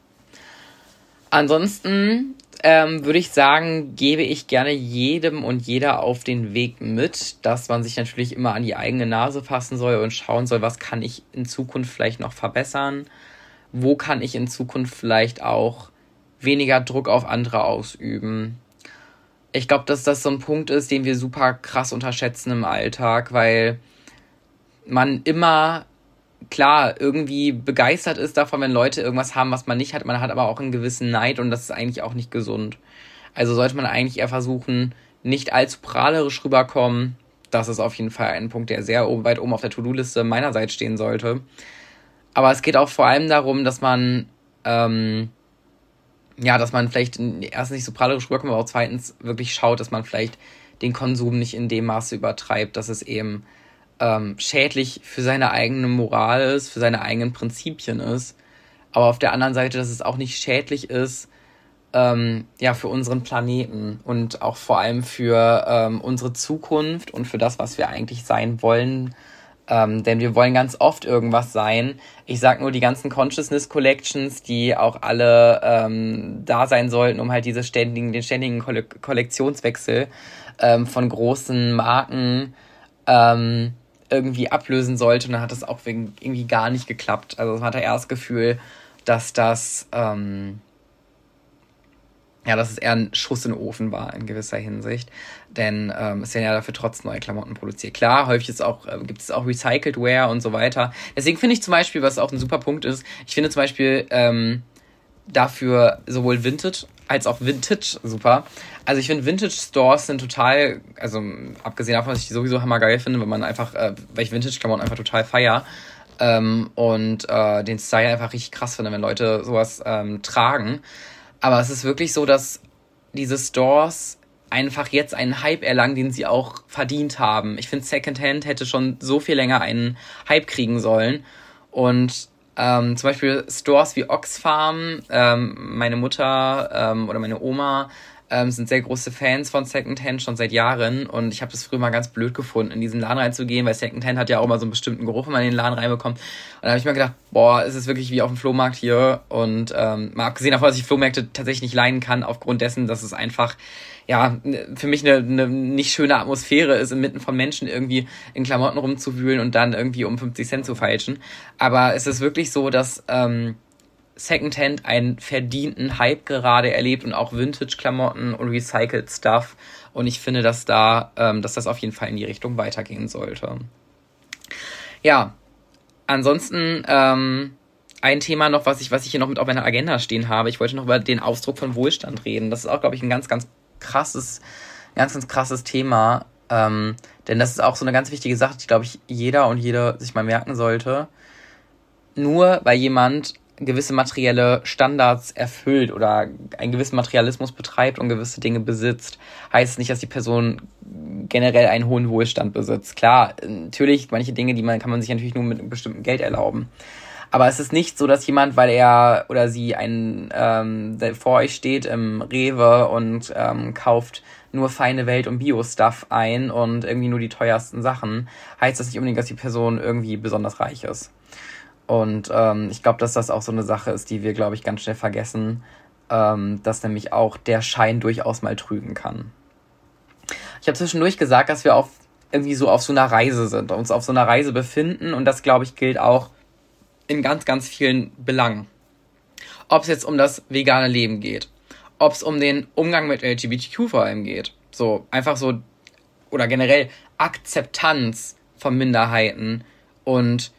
Ansonsten ähm, würde ich sagen, gebe ich gerne jedem und jeder auf den Weg mit, dass man sich natürlich immer an die eigene Nase fassen soll und schauen soll, was kann ich in Zukunft vielleicht noch verbessern, wo kann ich in Zukunft vielleicht auch weniger Druck auf andere ausüben. Ich glaube, dass das so ein Punkt ist, den wir super krass unterschätzen im Alltag, weil man immer klar irgendwie begeistert ist davon, wenn Leute irgendwas haben, was man nicht hat. Man hat aber auch einen gewissen Neid und das ist eigentlich auch nicht gesund. Also sollte man eigentlich eher versuchen, nicht allzu prahlerisch rüberkommen. Das ist auf jeden Fall ein Punkt, der sehr weit oben auf der To-Do-Liste meinerseits stehen sollte. Aber es geht auch vor allem darum, dass man, ähm, ja, dass man vielleicht erst nicht so prahlerisch rüberkommt, aber auch zweitens wirklich schaut, dass man vielleicht den Konsum nicht in dem Maße übertreibt, dass es eben ähm, schädlich für seine eigene Moral ist, für seine eigenen Prinzipien ist. Aber auf der anderen Seite, dass es auch nicht schädlich ist, ähm, ja, für unseren Planeten und auch vor allem für ähm, unsere Zukunft und für das, was wir eigentlich sein wollen. Ähm, denn wir wollen ganz oft irgendwas sein. Ich sag nur die ganzen Consciousness Collections, die auch alle ähm, da sein sollten, um halt diese ständigen, den ständigen Kolle Kollektionswechsel ähm, von großen Marken ähm, irgendwie ablösen sollte. Und dann hat das auch irgendwie gar nicht geklappt. Also man hat eher das Gefühl, dass das ähm, ja, dass es eher ein Schuss in den Ofen war in gewisser Hinsicht. Denn ähm, es werden ja dafür trotzdem neue Klamotten produziert. Klar, häufig ist auch, äh, gibt es auch Recycled Wear und so weiter. Deswegen finde ich zum Beispiel, was auch ein super Punkt ist, ich finde zum Beispiel ähm, dafür sowohl Vintage als auch Vintage super. Also ich finde Vintage Stores sind total, also abgesehen davon, dass ich die sowieso hammergeil finde, wenn man einfach, äh, weil ich Vintage Klamotten einfach total feier. Ähm, und äh, den Style einfach richtig krass finde, wenn Leute sowas ähm, tragen. Aber es ist wirklich so, dass diese Stores einfach jetzt einen Hype erlangen, den sie auch verdient haben. Ich finde, Secondhand hätte schon so viel länger einen Hype kriegen sollen. Und ähm, zum Beispiel Stores wie Oxfarm, ähm, meine Mutter ähm, oder meine Oma ähm, sind sehr große Fans von Secondhand schon seit Jahren und ich habe das früher mal ganz blöd gefunden, in diesen Laden reinzugehen, weil Secondhand hat ja auch immer so einen bestimmten Geruch, wenn man in den Laden reinbekommt. Und da habe ich mir gedacht, boah, ist es wirklich wie auf dem Flohmarkt hier und ähm, mal abgesehen davon, dass ich Flohmärkte tatsächlich nicht leiden kann, aufgrund dessen, dass es einfach ja, für mich eine, eine nicht schöne Atmosphäre ist, inmitten von Menschen irgendwie in Klamotten rumzuwühlen und dann irgendwie um 50 Cent zu feilschen. Aber es ist wirklich so, dass ähm, Secondhand einen verdienten Hype gerade erlebt und auch Vintage-Klamotten und Recycled Stuff. Und ich finde, dass da, ähm, dass das auf jeden Fall in die Richtung weitergehen sollte. Ja, ansonsten ähm, ein Thema noch, was ich, was ich hier noch mit auf meiner Agenda stehen habe. Ich wollte noch über den Ausdruck von Wohlstand reden. Das ist auch, glaube ich, ein ganz, ganz krasses, ganz, ganz krasses Thema. Ähm, denn das ist auch so eine ganz wichtige Sache, die, glaube ich, jeder und jede sich mal merken sollte. Nur weil jemand gewisse materielle Standards erfüllt oder einen gewissen Materialismus betreibt und gewisse Dinge besitzt, heißt nicht, dass die Person generell einen hohen Wohlstand besitzt. Klar, natürlich, manche Dinge, die man, kann man sich natürlich nur mit einem bestimmten Geld erlauben. Aber es ist nicht so, dass jemand, weil er oder sie ein, ähm, vor euch steht im Rewe und ähm, kauft nur feine Welt und Bio-Stuff ein und irgendwie nur die teuersten Sachen, heißt das nicht unbedingt, dass die Person irgendwie besonders reich ist. Und ähm, ich glaube, dass das auch so eine Sache ist, die wir, glaube ich, ganz schnell vergessen, ähm, dass nämlich auch der Schein durchaus mal trügen kann. Ich habe zwischendurch gesagt, dass wir auf irgendwie so auf so einer Reise sind, uns auf so einer Reise befinden und das, glaube ich, gilt auch in ganz, ganz vielen Belangen. Ob es jetzt um das vegane Leben geht, ob es um den Umgang mit LGBTQ vor allem geht, so einfach so oder generell Akzeptanz von Minderheiten und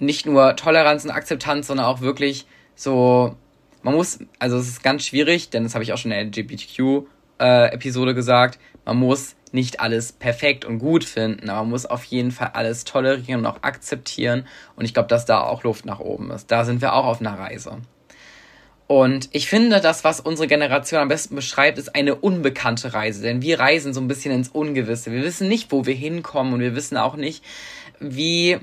nicht nur Toleranz und Akzeptanz, sondern auch wirklich so, man muss, also es ist ganz schwierig, denn das habe ich auch schon in der LGBTQ-Episode äh, gesagt, man muss nicht alles perfekt und gut finden, aber man muss auf jeden Fall alles tolerieren und auch akzeptieren. Und ich glaube, dass da auch Luft nach oben ist. Da sind wir auch auf einer Reise. Und ich finde, das, was unsere Generation am besten beschreibt, ist eine unbekannte Reise. Denn wir reisen so ein bisschen ins Ungewisse. Wir wissen nicht, wo wir hinkommen und wir wissen auch nicht, wie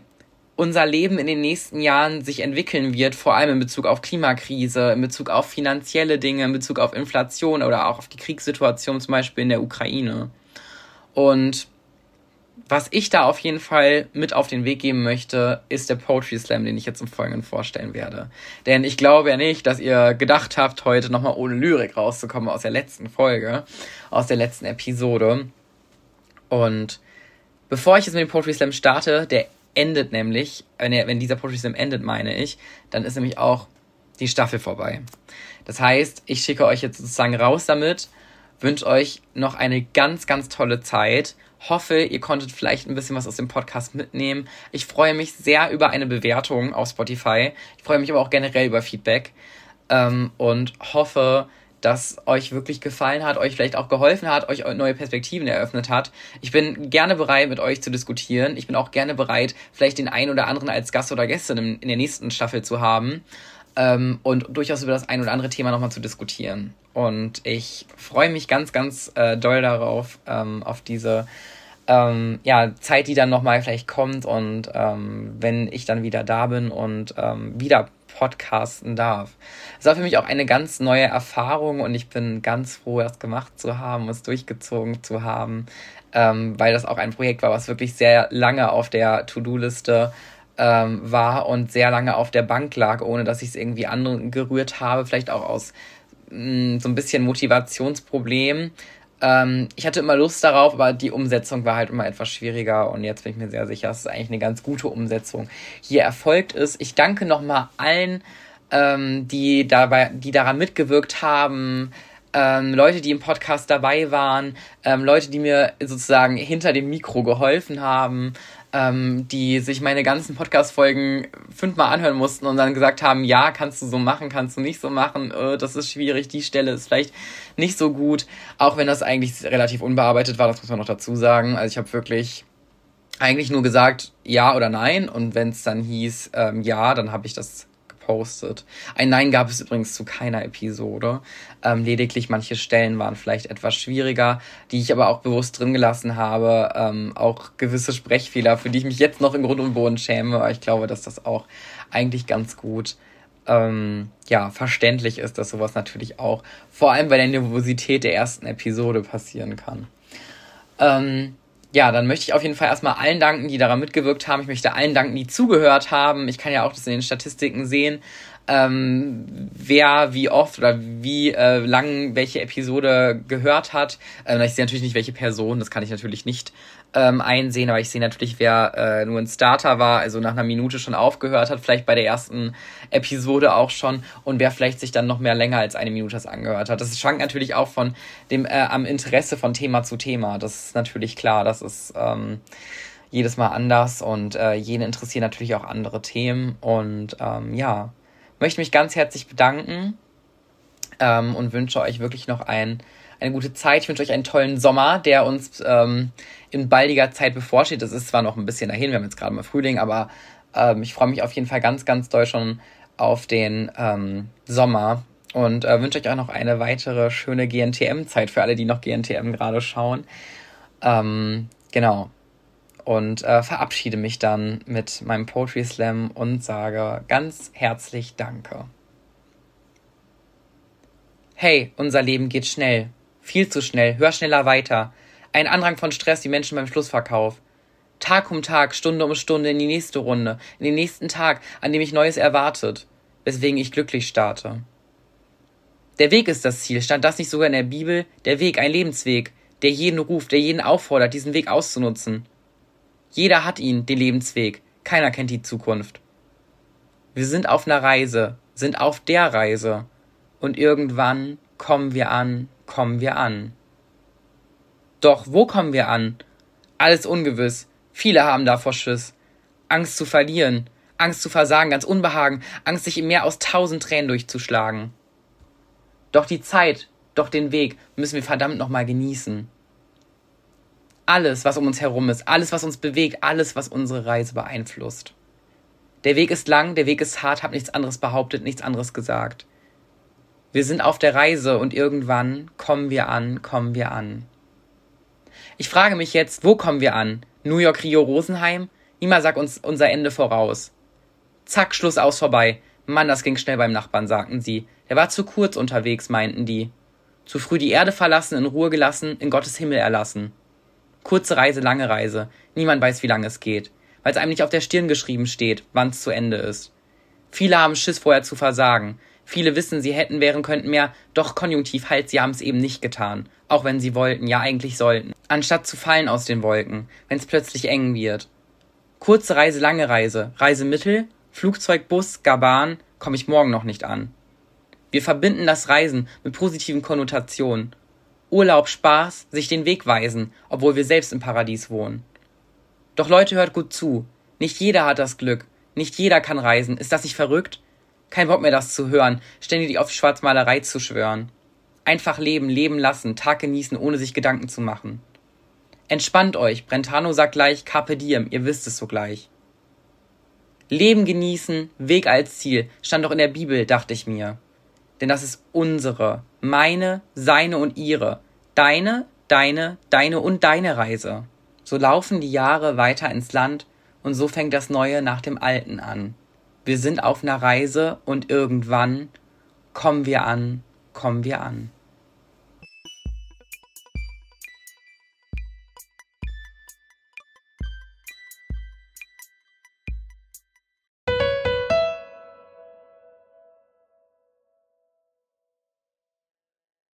unser Leben in den nächsten Jahren sich entwickeln wird, vor allem in Bezug auf Klimakrise, in Bezug auf finanzielle Dinge, in Bezug auf Inflation oder auch auf die Kriegssituation zum Beispiel in der Ukraine. Und was ich da auf jeden Fall mit auf den Weg geben möchte, ist der Poetry Slam, den ich jetzt im Folgenden vorstellen werde. Denn ich glaube ja nicht, dass ihr gedacht habt, heute nochmal ohne Lyrik rauszukommen aus der letzten Folge, aus der letzten Episode. Und bevor ich jetzt mit dem Poetry Slam starte, der endet nämlich, wenn, er, wenn dieser Slam endet, meine ich, dann ist nämlich auch die Staffel vorbei. Das heißt, ich schicke euch jetzt sozusagen raus damit, wünsche euch noch eine ganz, ganz tolle Zeit Hoffe, ihr konntet vielleicht ein bisschen was aus dem Podcast mitnehmen. Ich freue mich sehr über eine Bewertung auf Spotify. Ich freue mich aber auch generell über Feedback ähm, und hoffe, dass euch wirklich gefallen hat, euch vielleicht auch geholfen hat, euch neue Perspektiven eröffnet hat. Ich bin gerne bereit, mit euch zu diskutieren. Ich bin auch gerne bereit, vielleicht den einen oder anderen als Gast oder Gästin in, in der nächsten Staffel zu haben ähm, und durchaus über das ein oder andere Thema nochmal zu diskutieren. Und ich freue mich ganz, ganz äh, doll darauf, ähm, auf diese ähm, ja, Zeit, die dann nochmal vielleicht kommt und ähm, wenn ich dann wieder da bin und ähm, wieder podcasten darf. Es war für mich auch eine ganz neue Erfahrung und ich bin ganz froh, das gemacht zu haben, es durchgezogen zu haben, ähm, weil das auch ein Projekt war, was wirklich sehr lange auf der To-Do-Liste ähm, war und sehr lange auf der Bank lag, ohne dass ich es irgendwie angerührt habe, vielleicht auch aus mh, mm, so ein bisschen Motivationsproblem. Ähm, ich hatte immer Lust darauf, aber die Umsetzung war halt immer etwas schwieriger und jetzt bin ich mir sehr sicher, dass es eigentlich eine ganz gute Umsetzung hier erfolgt ist. Ich danke nochmal allen, ähm, die dabei, die daran mitgewirkt haben, ähm, Leute, die im Podcast dabei waren, ähm, Leute, die mir sozusagen hinter dem Mikro geholfen haben, ähm, die sich meine ganzen Podcast-Folgen fünfmal anhören mussten und dann gesagt haben, ja, kannst du so machen, kannst du nicht so machen, äh, das ist schwierig, die Stelle ist vielleicht nicht so gut, auch wenn das eigentlich relativ unbearbeitet war, das muss man noch dazu sagen. Also ich habe wirklich eigentlich nur gesagt ja oder nein und wenn es dann hieß ähm, ja, dann habe ich das gepostet. Ein Nein gab es übrigens zu keiner Episode. Ähm, lediglich manche Stellen waren vielleicht etwas schwieriger, die ich aber auch bewusst drin gelassen habe. Ähm, auch gewisse Sprechfehler, für die ich mich jetzt noch im Grund und Boden schäme. Aber ich glaube, dass das auch eigentlich ganz gut ähm, ja, verständlich ist, dass sowas natürlich auch vor allem bei der Nervosität der ersten Episode passieren kann. Ähm, ja, dann möchte ich auf jeden Fall erstmal allen danken, die daran mitgewirkt haben. Ich möchte allen danken, die zugehört haben. Ich kann ja auch das in den Statistiken sehen ähm, wer wie oft oder wie äh, lang welche Episode gehört hat. Ähm, ich sehe natürlich nicht, welche Person, das kann ich natürlich nicht ähm, einsehen, aber ich sehe natürlich, wer äh, nur ein Starter war, also nach einer Minute schon aufgehört hat, vielleicht bei der ersten Episode auch schon und wer vielleicht sich dann noch mehr länger als eine Minute das angehört hat. Das schwankt natürlich auch von dem äh, am Interesse von Thema zu Thema. Das ist natürlich klar, das ist ähm, jedes Mal anders und äh, jene interessieren natürlich auch andere Themen und ähm, ja, möchte mich ganz herzlich bedanken ähm, und wünsche euch wirklich noch ein, eine gute Zeit. Ich wünsche euch einen tollen Sommer, der uns ähm, in baldiger Zeit bevorsteht. Das ist zwar noch ein bisschen dahin, wir haben jetzt gerade mal Frühling, aber ähm, ich freue mich auf jeden Fall ganz, ganz doll schon auf den ähm, Sommer und äh, wünsche euch auch noch eine weitere schöne GNTM-Zeit für alle, die noch GNTM gerade schauen. Ähm, genau und äh, verabschiede mich dann mit meinem Poetry Slam und sage ganz herzlich Danke. Hey, unser Leben geht schnell. Viel zu schnell. Hör schneller weiter. Ein Andrang von Stress, die Menschen beim Schlussverkauf. Tag um Tag, Stunde um Stunde in die nächste Runde, in den nächsten Tag, an dem ich Neues erwartet, weswegen ich glücklich starte. Der Weg ist das Ziel, stand das nicht sogar in der Bibel? Der Weg, ein Lebensweg, der jeden ruft, der jeden auffordert, diesen Weg auszunutzen. Jeder hat ihn, den Lebensweg. Keiner kennt die Zukunft. Wir sind auf einer Reise, sind auf der Reise. Und irgendwann kommen wir an, kommen wir an. Doch wo kommen wir an? Alles ungewiss. Viele haben davor Schiss. Angst zu verlieren, Angst zu versagen, ganz Unbehagen, Angst, sich im Meer aus tausend Tränen durchzuschlagen. Doch die Zeit, doch den Weg müssen wir verdammt nochmal genießen alles, was um uns herum ist, alles, was uns bewegt, alles, was unsere Reise beeinflusst. Der Weg ist lang, der Weg ist hart, hab nichts anderes behauptet, nichts anderes gesagt. Wir sind auf der Reise und irgendwann kommen wir an, kommen wir an. Ich frage mich jetzt, wo kommen wir an? New York, Rio, Rosenheim? Niemand sagt uns unser Ende voraus. Zack, Schluss aus vorbei. Mann, das ging schnell beim Nachbarn, sagten sie. Der war zu kurz unterwegs, meinten die. Zu früh die Erde verlassen, in Ruhe gelassen, in Gottes Himmel erlassen. Kurze Reise, lange Reise. Niemand weiß, wie lange es geht. Weil es einem nicht auf der Stirn geschrieben steht, wann es zu Ende ist. Viele haben Schiss vorher zu versagen. Viele wissen, sie hätten, wären, könnten mehr, doch konjunktiv halt, sie haben es eben nicht getan. Auch wenn sie wollten, ja eigentlich sollten. Anstatt zu fallen aus den Wolken, wenn es plötzlich eng wird. Kurze Reise, lange Reise. Reisemittel, Flugzeug, Bus, gar Bahn, komme ich morgen noch nicht an. Wir verbinden das Reisen mit positiven Konnotationen. Urlaub, Spaß, sich den Weg weisen, obwohl wir selbst im Paradies wohnen. Doch Leute, hört gut zu. Nicht jeder hat das Glück. Nicht jeder kann reisen. Ist das nicht verrückt? Kein Bock mehr, das zu hören, ständig auf Schwarzmalerei zu schwören. Einfach leben, leben lassen, Tag genießen, ohne sich Gedanken zu machen. Entspannt euch, Brentano sagt gleich Carpe diem, ihr wisst es sogleich. Leben genießen, Weg als Ziel, stand doch in der Bibel, dachte ich mir. Denn das ist unsere, meine, seine und ihre, deine, deine, deine und deine Reise. So laufen die Jahre weiter ins Land und so fängt das Neue nach dem Alten an. Wir sind auf einer Reise und irgendwann kommen wir an, kommen wir an.